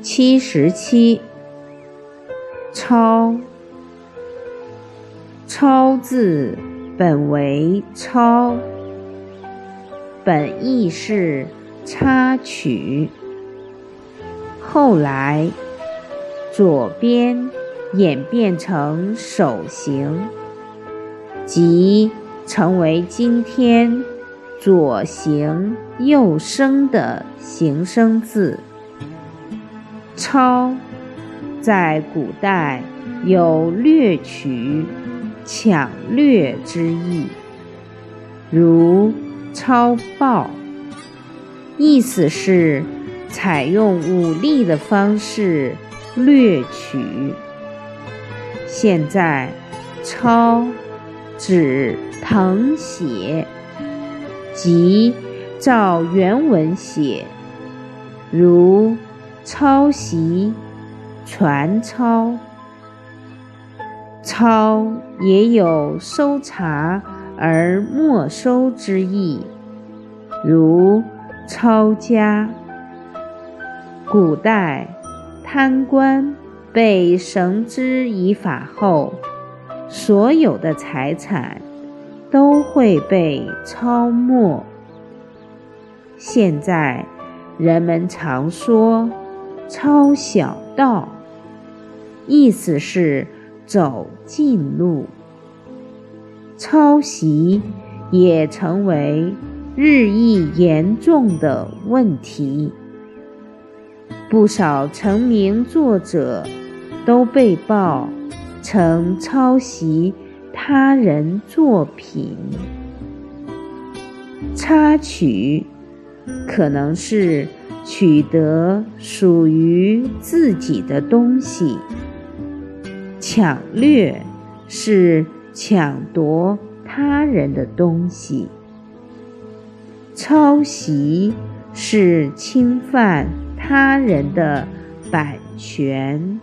七十七，抄。抄字本为抄，本意是插曲。后来左边演变成手形，即成为今天左形右声的形声字。抄在古代有掠取、抢掠之意，如抄报，意思是采用武力的方式掠取。现在抄指誊写，即照原文写，如。抄袭、传抄，抄也有搜查而没收之意，如抄家。古代贪官被绳之以法后，所有的财产都会被抄没。现在人们常说。抄小道，意思是走近路。抄袭也成为日益严重的问题，不少成名作者都被曝曾抄袭他人作品。插曲可能是。取得属于自己的东西，抢掠是抢夺他人的东西，抄袭是侵犯他人的版权。